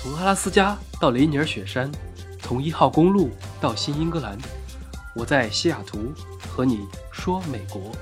从阿拉斯加到雷尼尔雪山，从一号公路到新英格兰，我在西雅图和你说美国。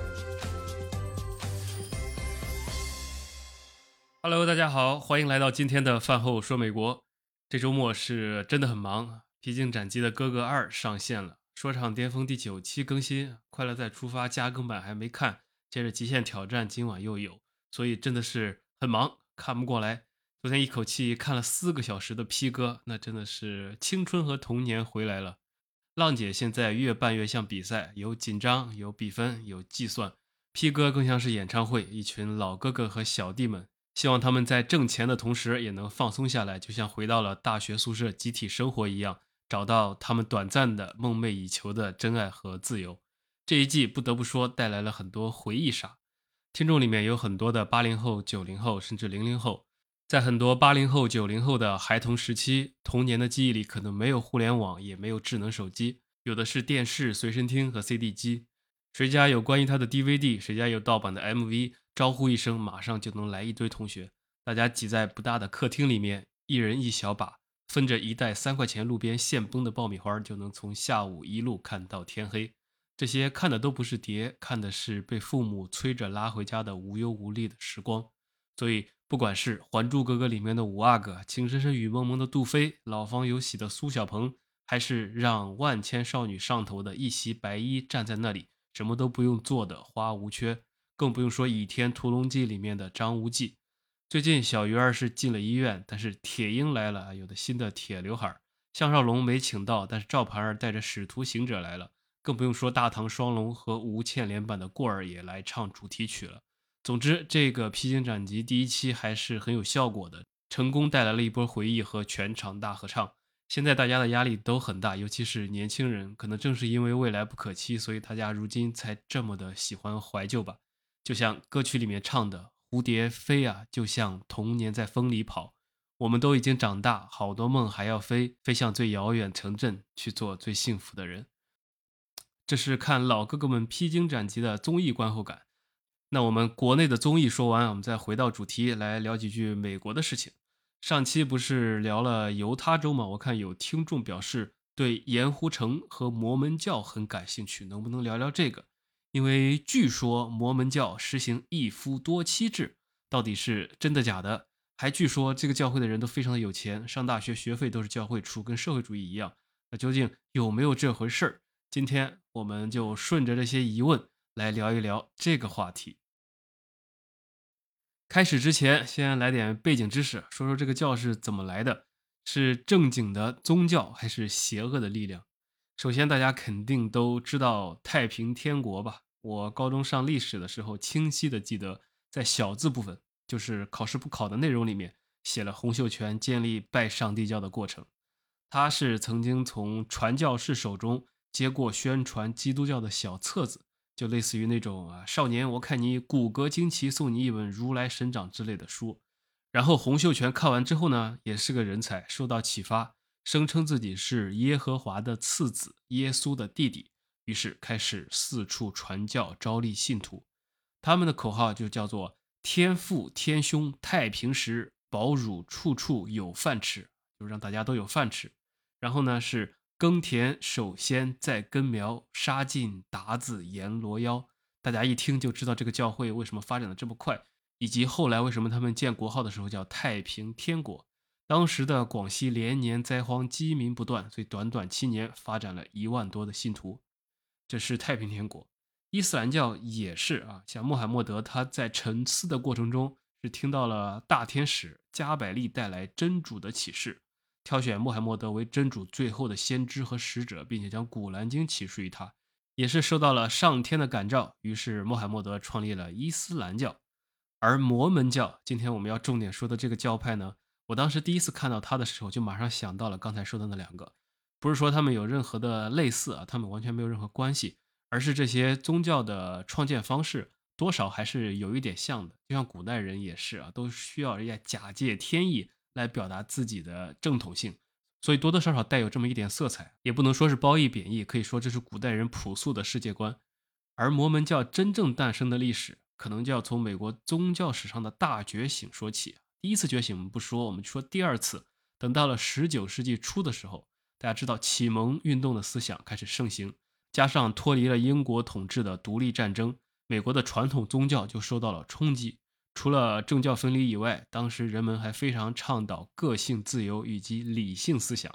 Hello，大家好，欢迎来到今天的饭后说美国。这周末是真的很忙，《披荆斩棘的哥哥二》上线了，《说唱巅峰》第九期更新，《快乐再出发》加更版还没看，接着《极限挑战》今晚又有，所以真的是很忙，看不过来。昨天一口气看了四个小时的披哥，那真的是青春和童年回来了。浪姐现在越办越像比赛，有紧张，有比分，有计算。披哥更像是演唱会，一群老哥哥和小弟们，希望他们在挣钱的同时也能放松下来，就像回到了大学宿舍集体生活一样，找到他们短暂的梦寐以求的真爱和自由。这一季不得不说带来了很多回忆杀，听众里面有很多的八零后、九零后，甚至零零后。在很多八零后、九零后的孩童时期，童年的记忆里可能没有互联网，也没有智能手机，有的是电视、随身听和 CD 机。谁家有关于他的 DVD，谁家有盗版的 MV，招呼一声，马上就能来一堆同学。大家挤在不大的客厅里面，一人一小把，分着一袋三块钱路边现崩的爆米花，就能从下午一路看到天黑。这些看的都不是碟，看的是被父母催着拉回家的无忧无虑的时光。所以。不管是《还珠格格》里面的五阿哥，《情深深雨蒙蒙》的杜飞，《老方有喜》的苏小鹏，还是让万千少女上头的一袭白衣站在那里，什么都不用做的花无缺，更不用说《倚天屠龙记》里面的张无忌。最近小鱼儿是进了医院，但是铁鹰来了，有的新的铁刘海。项少龙没请到，但是赵盘儿带着使徒行者来了，更不用说大唐双龙和吴倩莲版的过儿也来唱主题曲了。总之，这个披荆斩棘第一期还是很有效果的，成功带来了一波回忆和全场大合唱。现在大家的压力都很大，尤其是年轻人，可能正是因为未来不可期，所以大家如今才这么的喜欢怀旧吧。就像歌曲里面唱的：“蝴蝶飞啊，就像童年在风里跑。我们都已经长大，好多梦还要飞，飞向最遥远城镇，去做最幸福的人。”这是看老哥哥们披荆斩棘的综艺观后感。那我们国内的综艺说完，我们再回到主题来聊几句美国的事情。上期不是聊了犹他州吗？我看有听众表示对盐湖城和摩门教很感兴趣，能不能聊聊这个？因为据说摩门教实行一夫多妻制，到底是真的假的？还据说这个教会的人都非常的有钱，上大学学费都是教会出，跟社会主义一样。那究竟有没有这回事儿？今天我们就顺着这些疑问。来聊一聊这个话题。开始之前，先来点背景知识，说说这个教是怎么来的，是正经的宗教还是邪恶的力量？首先，大家肯定都知道太平天国吧？我高中上历史的时候，清晰的记得在小字部分，就是考试不考的内容里面，写了洪秀全建立拜上帝教的过程。他是曾经从传教士手中接过宣传基督教的小册子。就类似于那种啊，少年，我看你骨骼惊奇，送你一本《如来神掌》之类的书。然后洪秀全看完之后呢，也是个人才，受到启发，声称自己是耶和华的次子，耶稣的弟弟，于是开始四处传教，招立信徒。他们的口号就叫做“天父天兄太平时，保汝处处有饭吃”，就让大家都有饭吃。然后呢是。耕田首先在根苗，杀尽鞑子阎罗妖。大家一听就知道这个教会为什么发展的这么快，以及后来为什么他们建国号的时候叫太平天国。当时的广西连年灾荒，饥民不断，所以短短七年发展了一万多的信徒。这是太平天国。伊斯兰教也是啊，像穆罕默德他在沉思的过程中，是听到了大天使加百利带来真主的启示。挑选穆罕默德为真主最后的先知和使者，并且将《古兰经》启示于他，也是受到了上天的感召。于是穆罕默德创立了伊斯兰教。而摩门教，今天我们要重点说的这个教派呢，我当时第一次看到它的时候，就马上想到了刚才说的那两个。不是说他们有任何的类似啊，他们完全没有任何关系，而是这些宗教的创建方式多少还是有一点像的。就像古代人也是啊，都需要人家假借天意。来表达自己的正统性，所以多多少少带有这么一点色彩，也不能说是褒义贬义，可以说这是古代人朴素的世界观。而摩门教真正诞生的历史，可能就要从美国宗教史上的大觉醒说起。第一次觉醒我们不说，我们说第二次，等到了十九世纪初的时候，大家知道启蒙运动的思想开始盛行，加上脱离了英国统治的独立战争，美国的传统宗教就受到了冲击。除了政教分离以外，当时人们还非常倡导个性自由以及理性思想。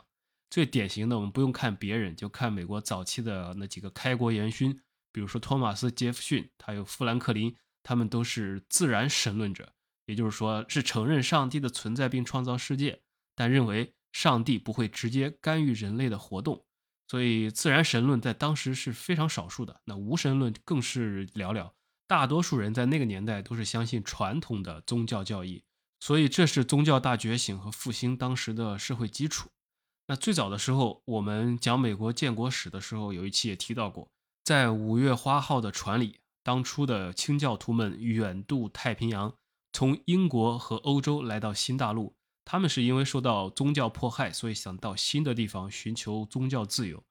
最典型的，我们不用看别人，就看美国早期的那几个开国元勋，比如说托马斯·杰弗逊，还有富兰克林，他们都是自然神论者，也就是说，是承认上帝的存在并创造世界，但认为上帝不会直接干预人类的活动。所以，自然神论在当时是非常少数的，那无神论更是寥寥。大多数人在那个年代都是相信传统的宗教教义，所以这是宗教大觉醒和复兴当时的社会基础。那最早的时候，我们讲美国建国史的时候，有一期也提到过，在五月花号的船里，当初的清教徒们远渡太平洋，从英国和欧洲来到新大陆。他们是因为受到宗教迫害，所以想到新的地方寻求宗教自由。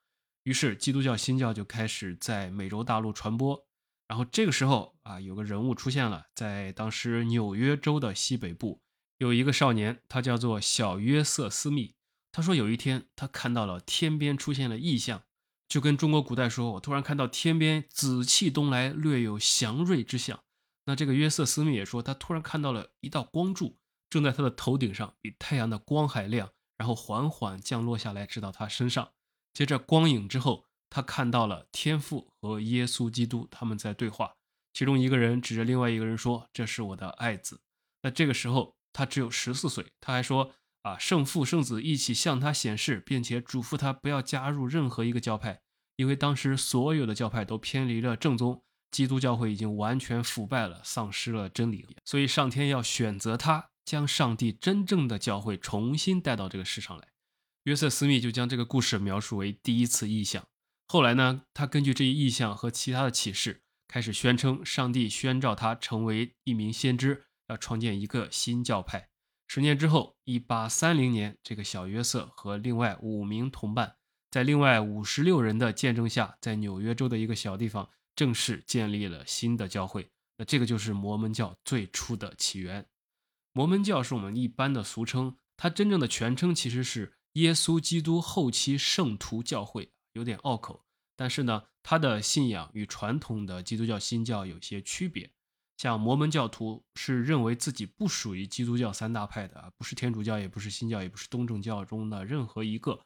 于是，基督教新教就开始在美洲大陆传播。然后这个时候啊，有个人物出现了，在当时纽约州的西北部，有一个少年，他叫做小约瑟斯密。他说有一天，他看到了天边出现了异象，就跟中国古代说，我突然看到天边紫气东来，略有祥瑞之象。那这个约瑟斯密也说，他突然看到了一道光柱，正在他的头顶上，比太阳的光还亮，然后缓缓降落下来，直到他身上。接着光影之后。他看到了天父和耶稣基督他们在对话，其中一个人指着另外一个人说：“这是我的爱子。”那这个时候他只有十四岁，他还说：“啊，圣父圣子一起向他显示，并且嘱咐他不要加入任何一个教派，因为当时所有的教派都偏离了正宗，基督教会已经完全腐败了，丧失了真理，所以上天要选择他，将上帝真正的教会重新带到这个世上来。”约瑟·斯密就将这个故事描述为第一次异象。后来呢，他根据这一意向和其他的启示，开始宣称上帝宣召他成为一名先知，要创建一个新教派。十年之后，一八三零年，这个小约瑟和另外五名同伴，在另外五十六人的见证下，在纽约州的一个小地方正式建立了新的教会。那这个就是摩门教最初的起源。摩门教是我们一般的俗称，它真正的全称其实是耶稣基督后期圣徒教会。有点拗口，但是呢，他的信仰与传统的基督教新教有些区别。像摩门教徒是认为自己不属于基督教三大派的啊，不是天主教，也不是新教，也不是东正教中的任何一个。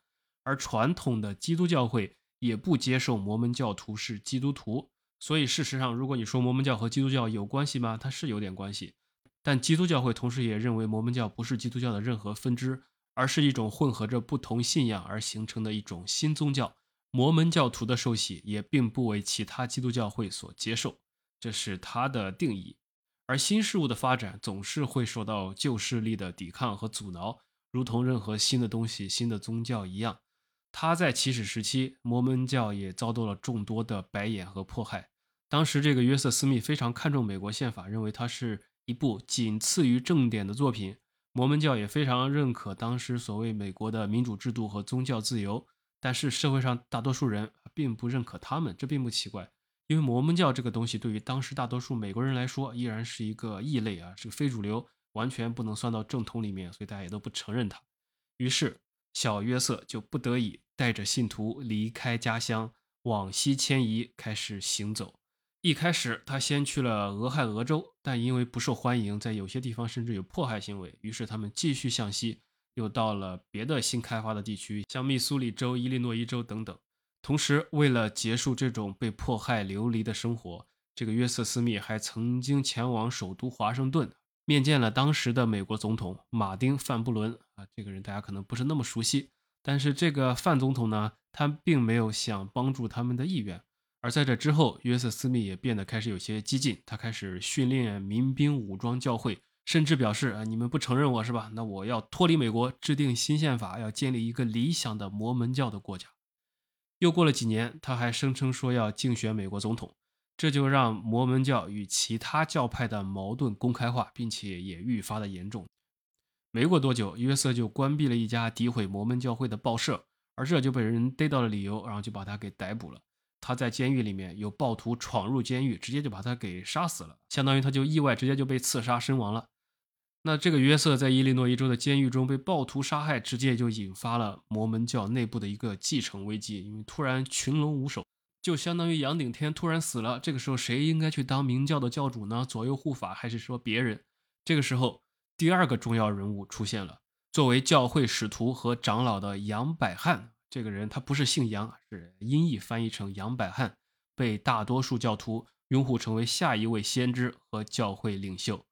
而传统的基督教会也不接受摩门教徒是基督徒。所以，事实上，如果你说摩门教和基督教有关系吗？它是有点关系。但基督教会同时也认为摩门教不是基督教的任何分支，而是一种混合着不同信仰而形成的一种新宗教。摩门教徒的受洗也并不为其他基督教会所接受，这是他的定义。而新事物的发展总是会受到旧势力的抵抗和阻挠，如同任何新的东西、新的宗教一样。他在起始时期，摩门教也遭到了众多的白眼和迫害。当时，这个约瑟斯密非常看重美国宪法，认为它是一部仅次于正典的作品。摩门教也非常认可当时所谓美国的民主制度和宗教自由。但是社会上大多数人并不认可他们，这并不奇怪，因为摩门教这个东西对于当时大多数美国人来说依然是一个异类啊，是个非主流，完全不能算到正统里面，所以大家也都不承认它。于是小约瑟就不得已带着信徒离开家乡，往西迁移，开始行走。一开始他先去了俄亥俄州，但因为不受欢迎，在有些地方甚至有迫害行为，于是他们继续向西。又到了别的新开发的地区，像密苏里州、伊利诺伊州等等。同时，为了结束这种被迫害流离的生活，这个约瑟斯密还曾经前往首都华盛顿，面见了当时的美国总统马丁·范布伦。啊，这个人大家可能不是那么熟悉，但是这个范总统呢，他并没有想帮助他们的意愿。而在这之后，约瑟斯密也变得开始有些激进，他开始训练民兵武装教会。甚至表示啊，你们不承认我是吧？那我要脱离美国，制定新宪法，要建立一个理想的摩门教的国家。又过了几年，他还声称说要竞选美国总统，这就让摩门教与其他教派的矛盾公开化，并且也愈发的严重。没过多久，约瑟就关闭了一家诋毁摩门教会的报社，而这就被人逮到了理由，然后就把他给逮捕了。他在监狱里面有暴徒闯入监狱，直接就把他给杀死了，相当于他就意外直接就被刺杀身亡了。那这个约瑟在伊利诺伊州的监狱中被暴徒杀害，直接就引发了摩门教内部的一个继承危机，因为突然群龙无首，就相当于杨顶天突然死了，这个时候谁应该去当明教的教主呢？左右护法还是说别人？这个时候，第二个重要人物出现了，作为教会使徒和长老的杨百翰，这个人他不是姓杨，是音译翻译成杨百翰，被大多数教徒拥护成为下一位先知和教会领袖，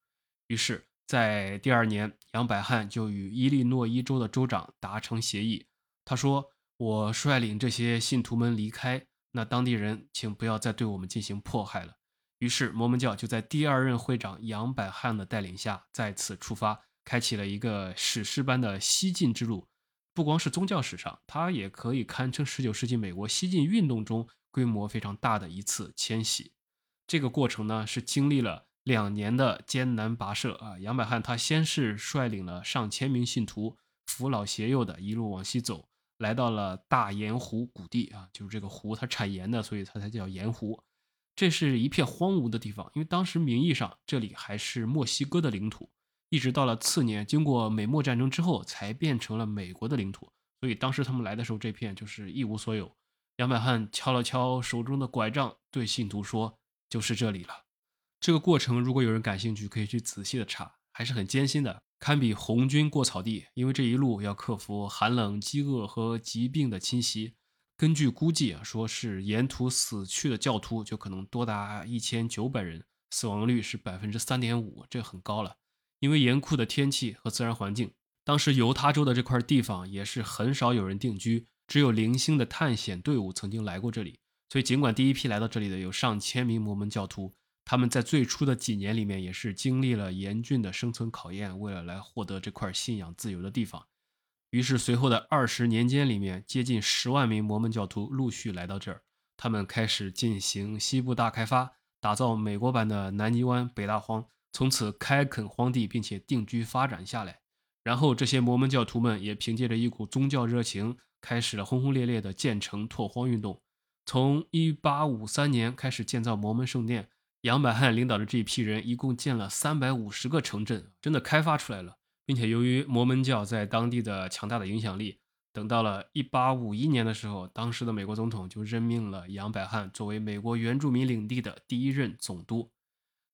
于是。在第二年，杨百翰就与伊利诺伊州的州长达成协议。他说：“我率领这些信徒们离开，那当地人请不要再对我们进行迫害了。”于是，摩门教就在第二任会长杨百翰的带领下再次出发，开启了一个史诗般的西进之路。不光是宗教史上，它也可以堪称19世纪美国西进运动中规模非常大的一次迁徙。这个过程呢，是经历了。两年的艰难跋涉啊，杨百翰他先是率领了上千名信徒，扶老携幼的一路往西走，来到了大盐湖谷地啊，就是这个湖它产盐的，所以它才叫盐湖。这是一片荒芜的地方，因为当时名义上这里还是墨西哥的领土，一直到了次年，经过美墨战争之后，才变成了美国的领土。所以当时他们来的时候，这片就是一无所有。杨百翰敲了敲手中的拐杖，对信徒说：“就是这里了。”这个过程，如果有人感兴趣，可以去仔细的查，还是很艰辛的，堪比红军过草地。因为这一路要克服寒冷、饥饿和疾病的侵袭。根据估计啊，说是沿途死去的教徒就可能多达一千九百人，死亡率是百分之三点五，这很高了。因为严酷的天气和自然环境，当时犹他州的这块地方也是很少有人定居，只有零星的探险队伍曾经来过这里。所以，尽管第一批来到这里的有上千名摩门教徒。他们在最初的几年里面也是经历了严峻的生存考验，为了来获得这块信仰自由的地方。于是随后的二十年间里面，接近十万名摩门教徒陆续来到这儿，他们开始进行西部大开发，打造美国版的南泥湾北大荒，从此开垦荒地，并且定居发展下来。然后这些摩门教徒们也凭借着一股宗教热情，开始了轰轰烈烈的建城拓荒运动。从1853年开始建造摩门圣殿。杨百翰领导的这一批人一共建了三百五十个城镇，真的开发出来了，并且由于摩门教在当地的强大的影响力，等到了一八五一年的时候，当时的美国总统就任命了杨百翰作为美国原住民领地的第一任总督。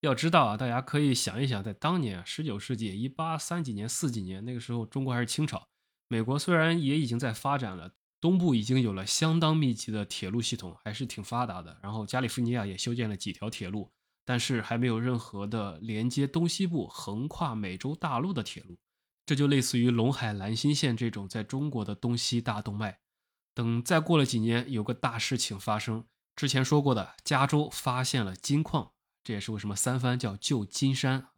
要知道啊，大家可以想一想，在当年十九世纪一八三几年、四几年那个时候，中国还是清朝，美国虽然也已经在发展了，东部已经有了相当密集的铁路系统，还是挺发达的。然后加利福尼亚也修建了几条铁路。但是还没有任何的连接东西部、横跨美洲大陆的铁路，这就类似于陇海兰新线这种在中国的东西大动脉。等再过了几年，有个大事情发生，之前说过的，加州发现了金矿，这也是为什么三藩叫旧金山，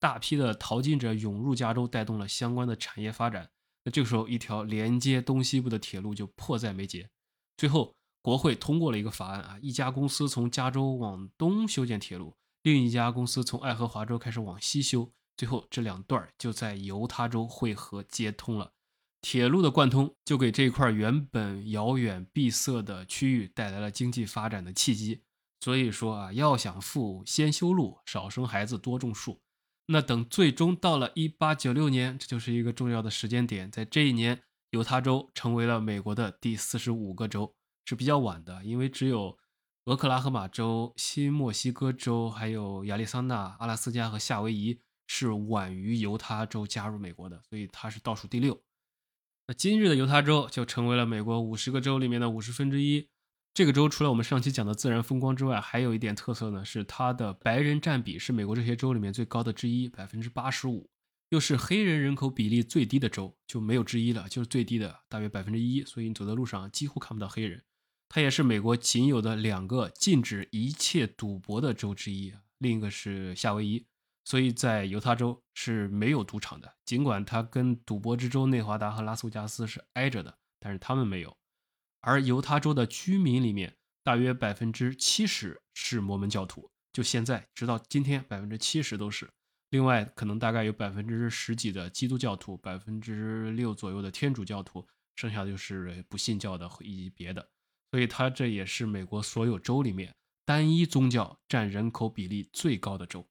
大批的淘金者涌入加州，带动了相关的产业发展。那这个时候，一条连接东西部的铁路就迫在眉睫，最后。国会通过了一个法案啊，一家公司从加州往东修建铁路，另一家公司从爱荷华州开始往西修，最后这两段就在犹他州汇合接通了。铁路的贯通就给这块原本遥远闭塞的区域带来了经济发展的契机。所以说啊，要想富，先修路，少生孩子，多种树。那等最终到了一八九六年，这就是一个重要的时间点，在这一年，犹他州成为了美国的第四十五个州。是比较晚的，因为只有俄克拉荷马州、新墨西哥州、还有亚利桑那、阿拉斯加和夏威夷是晚于犹他州加入美国的，所以它是倒数第六。那今日的犹他州就成为了美国五十个州里面的五十分之一。这个州除了我们上期讲的自然风光之外，还有一点特色呢，是它的白人占比是美国这些州里面最高的之一，百分之八十五，又是黑人人口比例最低的州，就没有之一了，就是最低的，大约百分之一。所以你走在路上几乎看不到黑人。它也是美国仅有的两个禁止一切赌博的州之一，另一个是夏威夷，所以在犹他州是没有赌场的。尽管它跟赌博之州内华达和拉斯维加斯是挨着的，但是他们没有。而犹他州的居民里面，大约百分之七十是摩门教徒，就现在直到今天，百分之七十都是。另外，可能大概有百分之十几的基督教徒，百分之六左右的天主教徒，剩下的就是不信教的以及别的。所以它这也是美国所有州里面单一宗教占人口比例最高的州。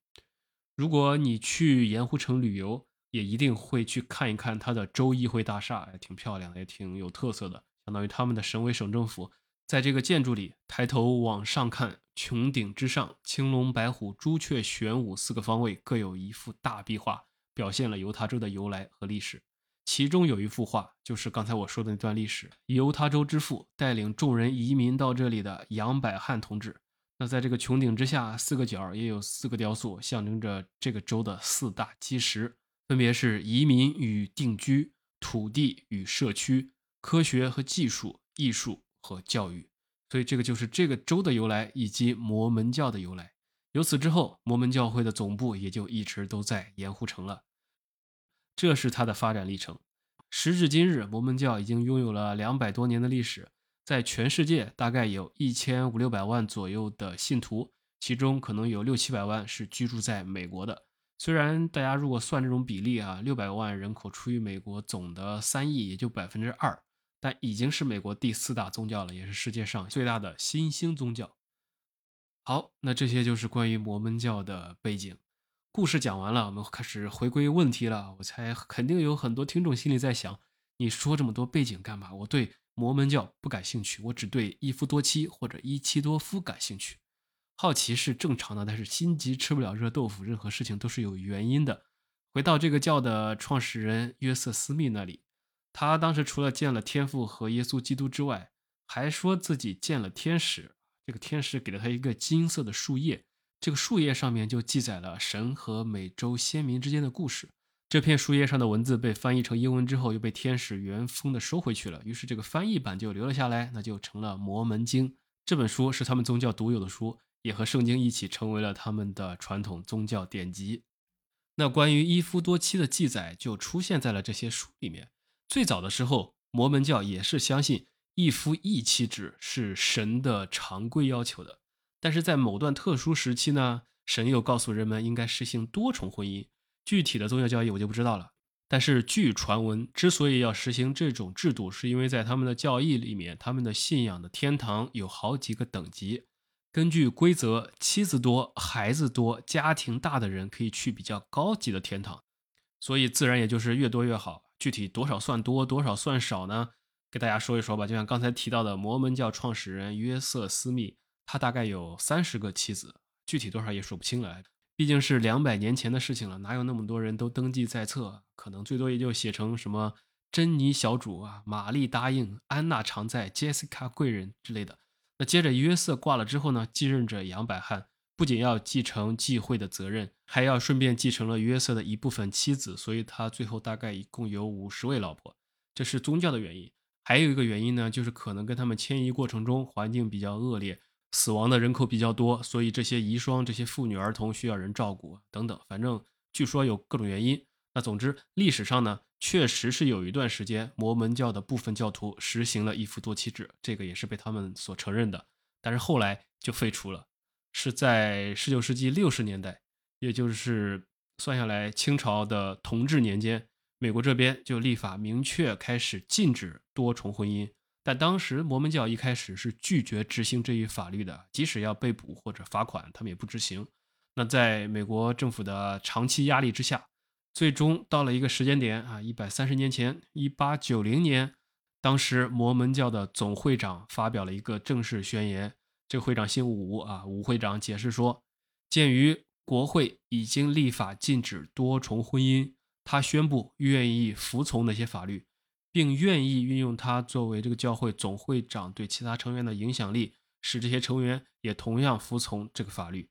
如果你去盐湖城旅游，也一定会去看一看它的州议会大厦，也挺漂亮的，也挺有特色的，相当于他们的省委省政府。在这个建筑里，抬头往上看，穹顶之上，青龙、白虎、朱雀、玄武四个方位各有一幅大壁画，表现了犹他州的由来和历史。其中有一幅画，就是刚才我说的那段历史，犹他州之父带领众人移民到这里的杨百翰同志。那在这个穹顶之下，四个角也有四个雕塑，象征着这个州的四大基石，分别是移民与定居、土地与社区、科学和技术、艺术和教育。所以这个就是这个州的由来以及摩门教的由来。由此之后，摩门教会的总部也就一直都在盐湖城了。这是它的发展历程。时至今日，摩门教已经拥有了两百多年的历史，在全世界大概有一千五六百万左右的信徒，其中可能有六七百万是居住在美国的。虽然大家如果算这种比例啊，六百万人口除以美国总的三亿，也就百分之二，但已经是美国第四大宗教了，也是世界上最大的新兴宗教。好，那这些就是关于摩门教的背景。故事讲完了，我们开始回归问题了。我猜肯定有很多听众心里在想：你说这么多背景干嘛？我对摩门教不感兴趣，我只对一夫多妻或者一妻多夫感兴趣。好奇是正常的，但是心急吃不了热豆腐，任何事情都是有原因的。回到这个教的创始人约瑟斯密那里，他当时除了见了天父和耶稣基督之外，还说自己见了天使。这个天使给了他一个金色的树叶。这个树叶上面就记载了神和美洲先民之间的故事。这片树叶上的文字被翻译成英文之后，又被天使原封的收回去了。于是这个翻译版就留了下来，那就成了《摩门经》。这本书是他们宗教独有的书，也和圣经一起成为了他们的传统宗教典籍。那关于一夫多妻的记载就出现在了这些书里面。最早的时候，摩门教也是相信一夫一妻制是神的常规要求的。但是在某段特殊时期呢，神又告诉人们应该实行多重婚姻。具体的宗教教义我就不知道了。但是据传闻，之所以要实行这种制度，是因为在他们的教义里面，他们的信仰的天堂有好几个等级。根据规则，妻子多、孩子多、家庭大的人可以去比较高级的天堂，所以自然也就是越多越好。具体多少算多，多少算少呢？给大家说一说吧。就像刚才提到的摩门教创始人约瑟斯密。他大概有三十个妻子，具体多少也说不清了。毕竟是两百年前的事情了，哪有那么多人都登记在册？可能最多也就写成什么珍妮小主啊、玛丽答应、安娜常在、杰西卡贵人之类的。那接着约瑟挂了之后呢，继任者杨百翰不仅要继承继会的责任，还要顺便继承了约瑟的一部分妻子，所以他最后大概一共有五十位老婆。这是宗教的原因，还有一个原因呢，就是可能跟他们迁移过程中环境比较恶劣。死亡的人口比较多，所以这些遗孀、这些妇女儿童需要人照顾等等。反正据说有各种原因。那总之，历史上呢，确实是有一段时间，摩门教的部分教徒实行了一夫多妻制，这个也是被他们所承认的。但是后来就废除了，是在十九世纪六十年代，也就是算下来清朝的同治年间，美国这边就立法明确开始禁止多重婚姻。但当时摩门教一开始是拒绝执行这一法律的，即使要被捕或者罚款，他们也不执行。那在美国政府的长期压力之下，最终到了一个时间点啊，一百三十年前，一八九零年，当时摩门教的总会长发表了一个正式宣言。这个会长姓武啊，武会长解释说，鉴于国会已经立法禁止多重婚姻，他宣布愿意服从那些法律。并愿意运用他作为这个教会总会长对其他成员的影响力，使这些成员也同样服从这个法律。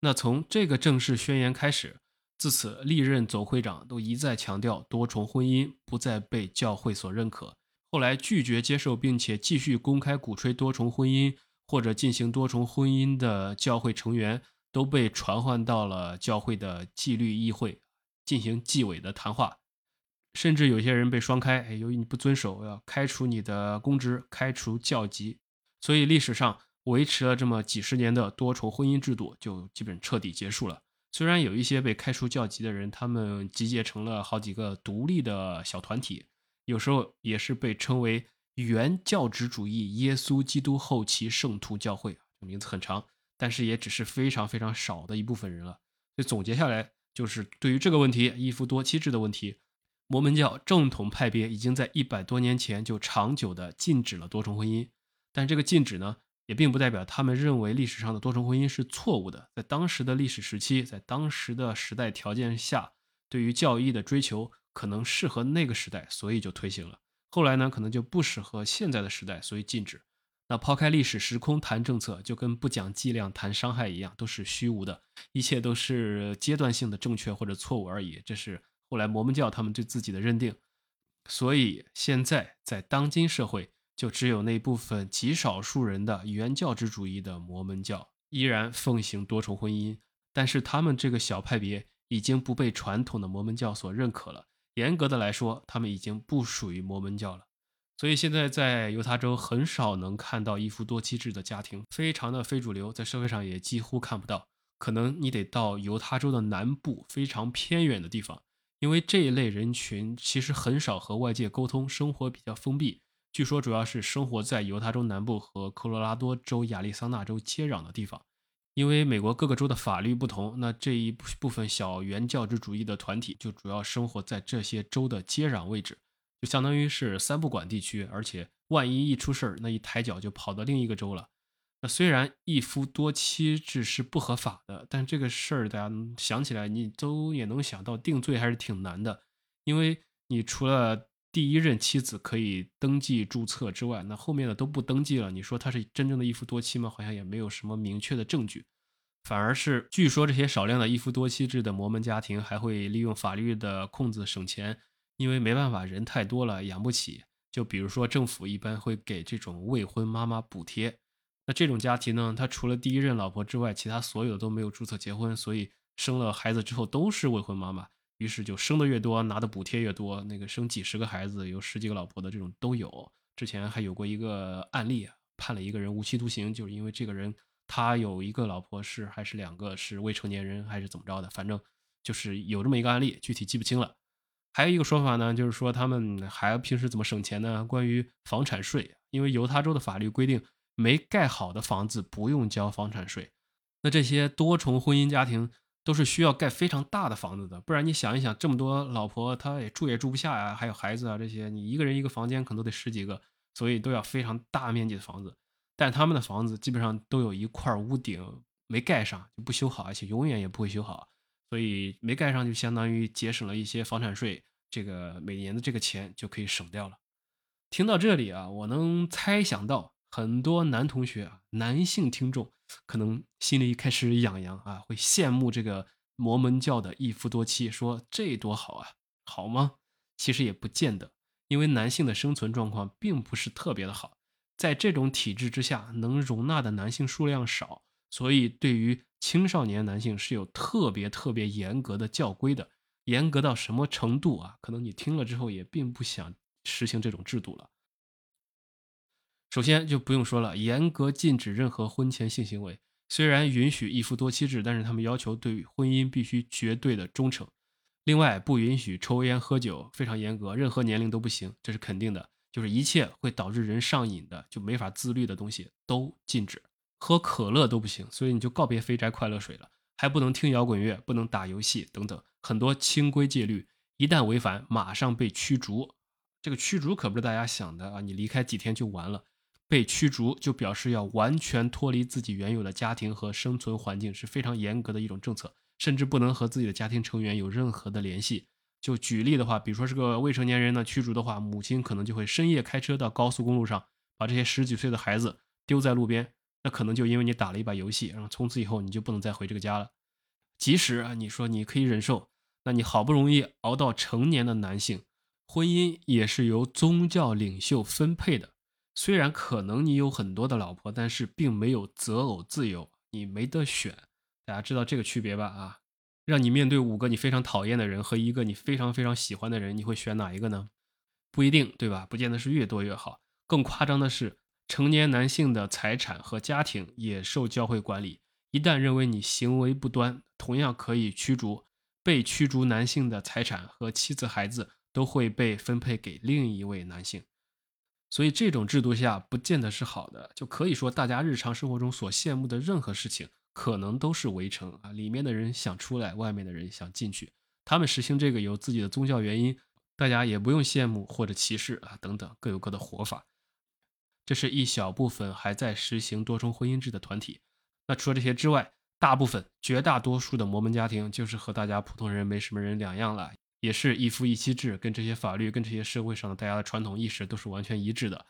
那从这个正式宣言开始，自此历任总会长都一再强调多重婚姻不再被教会所认可。后来拒绝接受并且继续公开鼓吹多重婚姻或者进行多重婚姻的教会成员都被传唤到了教会的纪律议会进行纪委的谈话。甚至有些人被双开，哎，由于你不遵守，要开除你的公职，开除教籍。所以历史上维持了这么几十年的多重婚姻制度就基本彻底结束了。虽然有一些被开除教籍的人，他们集结成了好几个独立的小团体，有时候也是被称为原教旨主义耶稣基督后期圣徒教会，名字很长，但是也只是非常非常少的一部分人了。所以总结下来。就是对于这个问题，一夫多妻制的问题，摩门教正统派别已经在一百多年前就长久的禁止了多重婚姻。但这个禁止呢，也并不代表他们认为历史上的多重婚姻是错误的。在当时的历史时期，在当时的时代条件下，对于教义的追求可能适合那个时代，所以就推行了。后来呢，可能就不适合现在的时代，所以禁止。那抛开历史时空谈政策，就跟不讲剂量谈伤害一样，都是虚无的，一切都是阶段性的正确或者错误而已。这是后来摩门教他们对自己的认定。所以现在在当今社会，就只有那部分极少数人的原教旨主义的摩门教依然奉行多重婚姻，但是他们这个小派别已经不被传统的摩门教所认可了。严格的来说，他们已经不属于摩门教了，所以现在在犹他州很少能看到一夫多妻制的家庭，非常的非主流，在社会上也几乎看不到。可能你得到犹他州的南部非常偏远的地方，因为这一类人群其实很少和外界沟通，生活比较封闭。据说主要是生活在犹他州南部和科罗拉多州、亚利桑那州接壤的地方。因为美国各个州的法律不同，那这一部分小原教旨主义的团体就主要生活在这些州的接壤位置，就相当于是三不管地区。而且万一一出事儿，那一抬脚就跑到另一个州了。虽然一夫多妻制是不合法的，但这个事儿大家想起来，你都也能想到定罪还是挺难的，因为你除了。第一任妻子可以登记注册之外，那后面的都不登记了。你说他是真正的一夫多妻吗？好像也没有什么明确的证据。反而是据说这些少量的一夫多妻制的摩门家庭还会利用法律的空子省钱，因为没办法，人太多了养不起。就比如说政府一般会给这种未婚妈妈补贴。那这种家庭呢，他除了第一任老婆之外，其他所有的都没有注册结婚，所以生了孩子之后都是未婚妈妈。于是就生的越多，拿的补贴越多。那个生几十个孩子，有十几个老婆的这种都有。之前还有过一个案例，判了一个人无期徒刑，就是因为这个人他有一个老婆是还是两个是未成年人还是怎么着的，反正就是有这么一个案例，具体记不清了。还有一个说法呢，就是说他们还平时怎么省钱呢？关于房产税，因为犹他州的法律规定，没盖好的房子不用交房产税。那这些多重婚姻家庭。都是需要盖非常大的房子的，不然你想一想，这么多老婆，她也住也住不下呀，还有孩子啊这些，你一个人一个房间可能都得十几个，所以都要非常大面积的房子。但他们的房子基本上都有一块屋顶没盖上，就不修好，而且永远也不会修好，所以没盖上就相当于节省了一些房产税，这个每年的这个钱就可以省掉了。听到这里啊，我能猜想到很多男同学啊，男性听众。可能心里开始痒痒啊，会羡慕这个摩门教的一夫多妻，说这多好啊，好吗？其实也不见得，因为男性的生存状况并不是特别的好，在这种体制之下，能容纳的男性数量少，所以对于青少年男性是有特别特别严格的教规的，严格到什么程度啊？可能你听了之后也并不想实行这种制度了。首先就不用说了，严格禁止任何婚前性行为。虽然允许一夫多妻制，但是他们要求对婚姻必须绝对的忠诚。另外，不允许抽烟喝酒，非常严格，任何年龄都不行，这是肯定的。就是一切会导致人上瘾的，就没法自律的东西都禁止。喝可乐都不行，所以你就告别肥宅快乐水了。还不能听摇滚乐，不能打游戏等等，很多清规戒律，一旦违反，马上被驱逐。这个驱逐可不是大家想的啊，你离开几天就完了。被驱逐就表示要完全脱离自己原有的家庭和生存环境，是非常严格的一种政策，甚至不能和自己的家庭成员有任何的联系。就举例的话，比如说是个未成年人呢，驱逐的话，母亲可能就会深夜开车到高速公路上，把这些十几岁的孩子丢在路边，那可能就因为你打了一把游戏，然后从此以后你就不能再回这个家了。即使啊，你说你可以忍受，那你好不容易熬到成年的男性，婚姻也是由宗教领袖分配的。虽然可能你有很多的老婆，但是并没有择偶自由，你没得选。大家知道这个区别吧？啊，让你面对五个你非常讨厌的人和一个你非常非常喜欢的人，你会选哪一个呢？不一定，对吧？不见得是越多越好。更夸张的是，成年男性的财产和家庭也受教会管理。一旦认为你行为不端，同样可以驱逐。被驱逐男性的财产和妻子、孩子都会被分配给另一位男性。所以这种制度下不见得是好的，就可以说大家日常生活中所羡慕的任何事情，可能都是围城啊，里面的人想出来，外面的人想进去。他们实行这个有自己的宗教原因，大家也不用羡慕或者歧视啊，等等，各有各的活法。这是一小部分还在实行多重婚姻制的团体。那除了这些之外，大部分、绝大多数的摩门家庭就是和大家普通人没什么人两样了，也是一夫一妻制，跟这些法律、跟这些社会上的大家的传统意识都是完全一致的。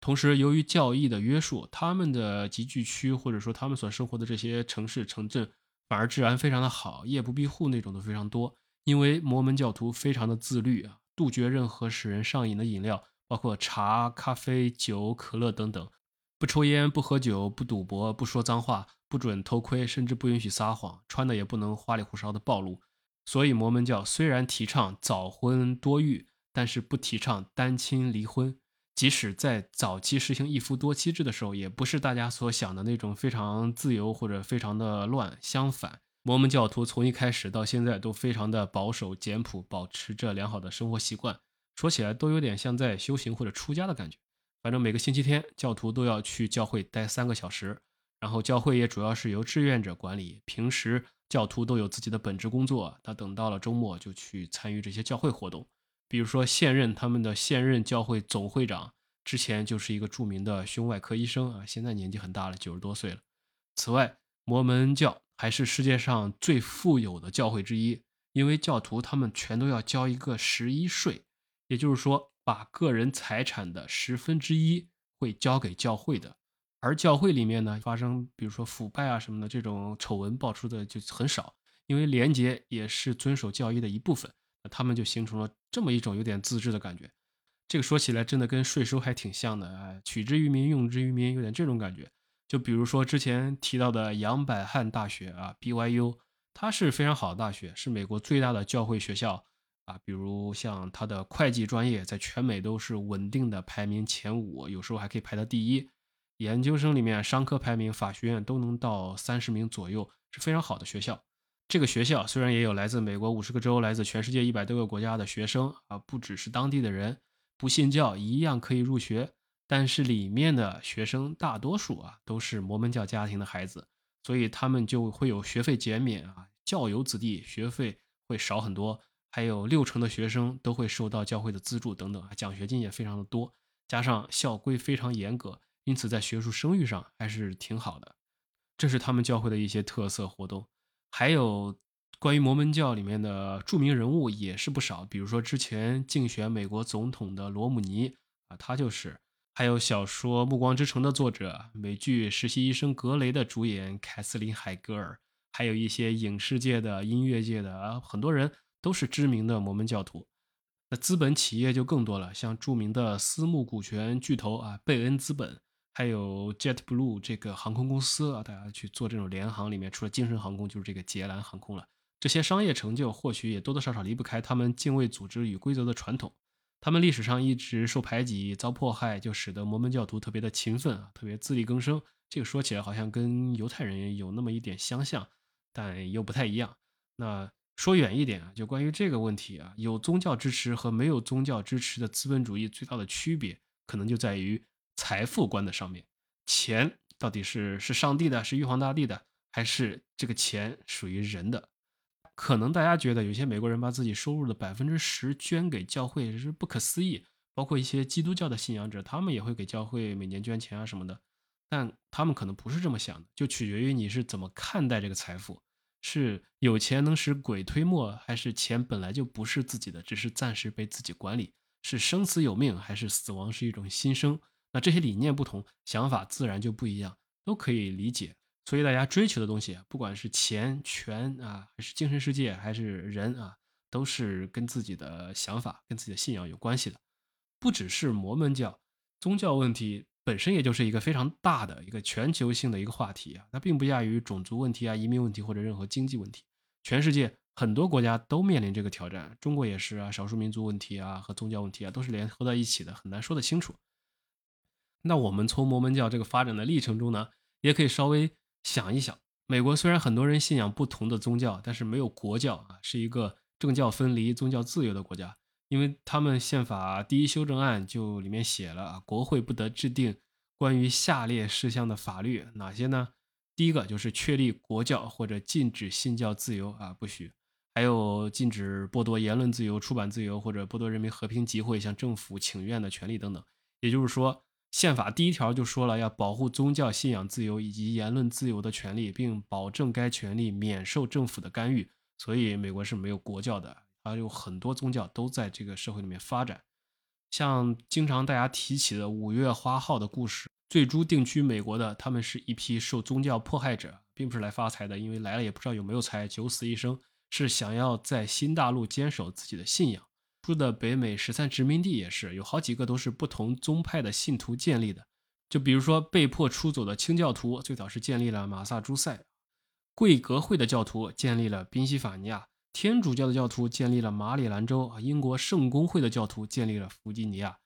同时，由于教义的约束，他们的集聚区或者说他们所生活的这些城市城镇，反而治安非常的好，夜不闭户那种都非常多。因为摩门教徒非常的自律啊，杜绝任何使人上瘾的饮料，包括茶、咖啡、酒、可乐等等，不抽烟、不喝酒、不赌博、不说脏话、不准偷窥，甚至不允许撒谎，穿的也不能花里胡哨的暴露。所以，摩门教虽然提倡早婚多育，但是不提倡单亲离婚。即使在早期实行一夫多妻制的时候，也不是大家所想的那种非常自由或者非常的乱。相反，摩门教徒从一开始到现在都非常的保守简朴，保持着良好的生活习惯。说起来都有点像在修行或者出家的感觉。反正每个星期天，教徒都要去教会待三个小时，然后教会也主要是由志愿者管理。平时教徒都有自己的本职工作，他等到了周末就去参与这些教会活动。比如说，现任他们的现任教会总会长之前就是一个著名的胸外科医生啊，现在年纪很大了，九十多岁了。此外，摩门教还是世界上最富有的教会之一，因为教徒他们全都要交一个十一税，也就是说，把个人财产的十分之一会交给教会的。而教会里面呢，发生比如说腐败啊什么的这种丑闻爆出的就很少，因为廉洁也是遵守教义的一部分。他们就形成了这么一种有点自治的感觉，这个说起来真的跟税收还挺像的啊，取之于民，用之于民，有点这种感觉。就比如说之前提到的杨百翰大学啊，BYU，它是非常好的大学，是美国最大的教会学校啊。比如像它的会计专业，在全美都是稳定的排名前五，有时候还可以排到第一。研究生里面，商科排名，法学院都能到三十名左右，是非常好的学校。这个学校虽然也有来自美国五十个州、来自全世界一百多个国家的学生啊，不只是当地的人，不信教一样可以入学。但是里面的学生大多数啊都是摩门教家庭的孩子，所以他们就会有学费减免啊，教友子弟学费会少很多，还有六成的学生都会受到教会的资助等等啊，奖学金也非常的多，加上校规非常严格，因此在学术声誉上还是挺好的。这是他们教会的一些特色活动。还有关于摩门教里面的著名人物也是不少，比如说之前竞选美国总统的罗姆尼啊，他就是；还有小说《暮光之城》的作者，美剧《实习医生格雷》的主演凯瑟琳海格尔，还有一些影视界的、音乐界的啊，很多人都是知名的摩门教徒。那资本企业就更多了，像著名的私募股权巨头啊，贝恩资本。还有 JetBlue 这个航空公司啊，大家去做这种联航里面，除了精神航空，就是这个捷蓝航空了。这些商业成就或许也多多少少离不开他们敬畏组织与规则的传统。他们历史上一直受排挤、遭迫害，就使得摩门教徒特别的勤奋啊，特别自力更生。这个说起来好像跟犹太人有那么一点相像，但又不太一样。那说远一点啊，就关于这个问题啊，有宗教支持和没有宗教支持的资本主义最大的区别，可能就在于。财富观的上面，钱到底是是上帝的，是玉皇大帝的，还是这个钱属于人的？可能大家觉得有些美国人把自己收入的百分之十捐给教会是不可思议，包括一些基督教的信仰者，他们也会给教会每年捐钱啊什么的。但他们可能不是这么想的，就取决于你是怎么看待这个财富：是有钱能使鬼推磨，还是钱本来就不是自己的，只是暂时被自己管理？是生死有命，还是死亡是一种新生？那这些理念不同，想法自然就不一样，都可以理解。所以大家追求的东西，不管是钱、权啊，还是精神世界，还是人啊，都是跟自己的想法、跟自己的信仰有关系的。不只是摩门教，宗教问题本身也就是一个非常大的一个全球性的一个话题啊，它并不亚于种族问题啊、移民问题或者任何经济问题。全世界很多国家都面临这个挑战，中国也是啊，少数民族问题啊和宗教问题啊都是联合在一起的，很难说得清楚。那我们从摩门教这个发展的历程中呢，也可以稍微想一想，美国虽然很多人信仰不同的宗教，但是没有国教啊，是一个政教分离、宗教自由的国家。因为他们宪法第一修正案就里面写了啊，国会不得制定关于下列事项的法律，哪些呢？第一个就是确立国教或者禁止信教自由啊，不许；还有禁止剥夺言论自由、出版自由或者剥夺人民和平集会、向政府请愿的权利等等。也就是说，宪法第一条就说了要保护宗教信仰自由以及言论自由的权利，并保证该权利免受政府的干预。所以，美国是没有国教的，它有很多宗教都在这个社会里面发展。像经常大家提起的五月花号的故事。最初定居美国的，他们是一批受宗教迫害者，并不是来发财的，因为来了也不知道有没有财，九死一生，是想要在新大陆坚守自己的信仰。住的北美十三殖民地也是有好几个都是不同宗派的信徒建立的，就比如说被迫出走的清教徒，最早是建立了马萨诸塞；贵格会的教徒建立了宾夕法尼亚；天主教的教徒建立了马里兰州；英国圣公会的教徒建立了弗吉尼亚。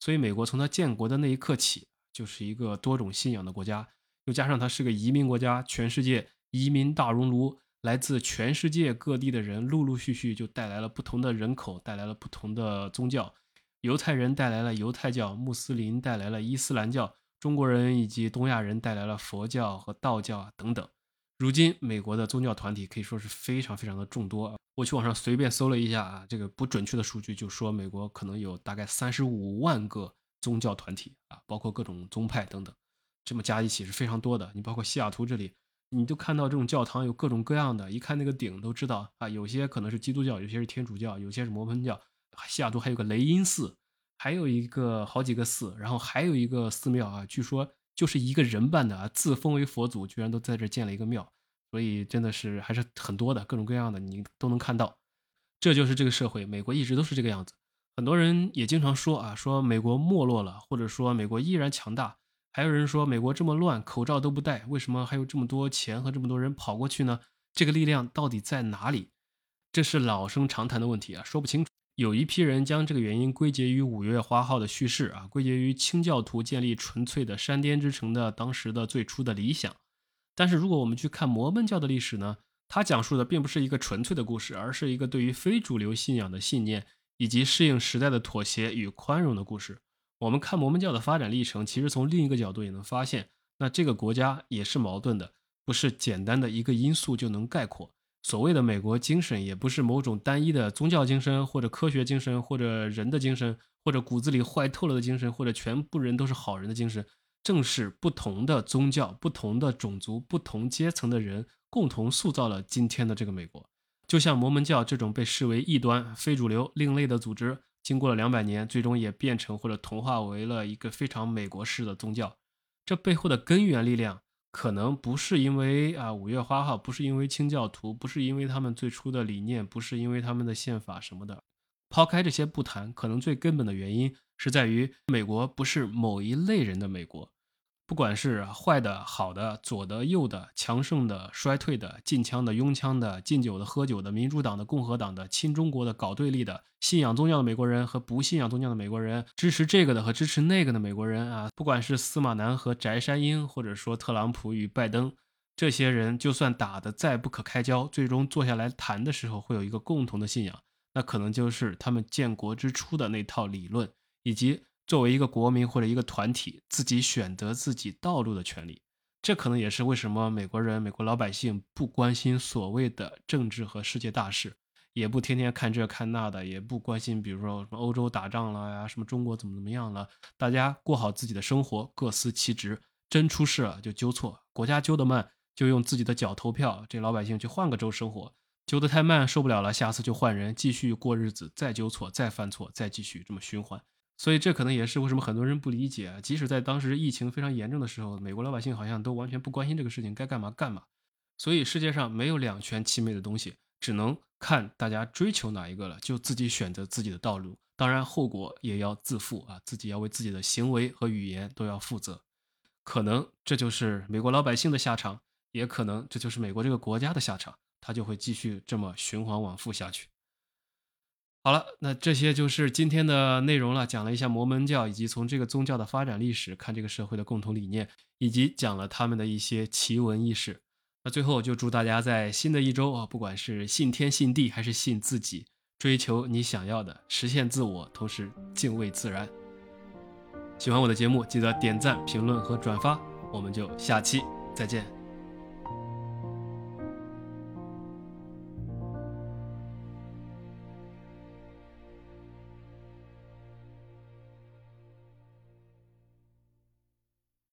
所以，美国从它建国的那一刻起。就是一个多种信仰的国家，又加上它是个移民国家，全世界移民大熔炉，来自全世界各地的人陆陆续续就带来了不同的人口，带来了不同的宗教。犹太人带来了犹太教，穆斯林带来了伊斯兰教，中国人以及东亚人带来了佛教和道教啊等等。如今，美国的宗教团体可以说是非常非常的众多啊。我去网上随便搜了一下啊，这个不准确的数据就说美国可能有大概三十五万个。宗教团体啊，包括各种宗派等等，这么加一起是非常多的。你包括西雅图这里，你就看到这种教堂有各种各样的，一看那个顶都知道啊，有些可能是基督教，有些是天主教，有些是摩门教。西雅图还有个雷音寺，还有一个好几个寺，然后还有一个寺庙啊，据说就是一个人办的啊，自封为佛祖，居然都在这建了一个庙，所以真的是还是很多的，各种各样的你都能看到。这就是这个社会，美国一直都是这个样子。很多人也经常说啊，说美国没落了，或者说美国依然强大。还有人说美国这么乱，口罩都不戴，为什么还有这么多钱和这么多人跑过去呢？这个力量到底在哪里？这是老生常谈的问题啊，说不清楚。有一批人将这个原因归结于五月花号的叙事啊，归结于清教徒建立纯粹的山巅之城的当时的最初的理想。但是如果我们去看摩门教的历史呢，它讲述的并不是一个纯粹的故事，而是一个对于非主流信仰的信念。以及适应时代的妥协与宽容的故事。我们看摩门教的发展历程，其实从另一个角度也能发现，那这个国家也是矛盾的，不是简单的一个因素就能概括。所谓的美国精神，也不是某种单一的宗教精神，或者科学精神，或者人的精神，或者骨子里坏透了的精神，或者全部人都是好人的精神。正是不同的宗教、不同的种族、不同阶层的人，共同塑造了今天的这个美国。就像摩门教这种被视为异端、非主流、另类的组织，经过了两百年，最终也变成或者同化为了一个非常美国式的宗教。这背后的根源力量，可能不是因为啊五月花号，不是因为清教徒，不是因为他们最初的理念，不是因为他们的宪法什么的。抛开这些不谈，可能最根本的原因是在于美国不是某一类人的美国。不管是坏的、好的、左的、右的、强盛的、衰退的、禁枪的、拥枪的、禁酒的、喝酒的、民主党的、共和党的、亲中国的、搞对立的、信仰宗教的美国人和不信仰宗教的美国人、支持这个的和支持那个的美国人啊，不管是司马南和翟山鹰，或者说特朗普与拜登，这些人就算打得再不可开交，最终坐下来谈的时候，会有一个共同的信仰，那可能就是他们建国之初的那套理论以及。作为一个国民或者一个团体，自己选择自己道路的权利，这可能也是为什么美国人、美国老百姓不关心所谓的政治和世界大事，也不天天看这看那的，也不关心，比如说什么欧洲打仗了呀，什么中国怎么怎么样了，大家过好自己的生活，各司其职。真出事了就纠错，国家纠得慢，就用自己的脚投票，这老百姓去换个州生活。纠得太慢，受不了了，下次就换人，继续过日子，再纠错，再犯错，再继续这么循环。所以这可能也是为什么很多人不理解，即使在当时疫情非常严重的时候，美国老百姓好像都完全不关心这个事情，该干嘛干嘛。所以世界上没有两全其美的东西，只能看大家追求哪一个了，就自己选择自己的道路。当然后果也要自负啊，自己要为自己的行为和语言都要负责。可能这就是美国老百姓的下场，也可能这就是美国这个国家的下场，它就会继续这么循环往复下去。好了，那这些就是今天的内容了，讲了一下摩门教，以及从这个宗教的发展历史看这个社会的共同理念，以及讲了他们的一些奇闻异事。那最后就祝大家在新的一周啊，不管是信天信地还是信自己，追求你想要的，实现自我，同时敬畏自然。喜欢我的节目，记得点赞、评论和转发，我们就下期再见。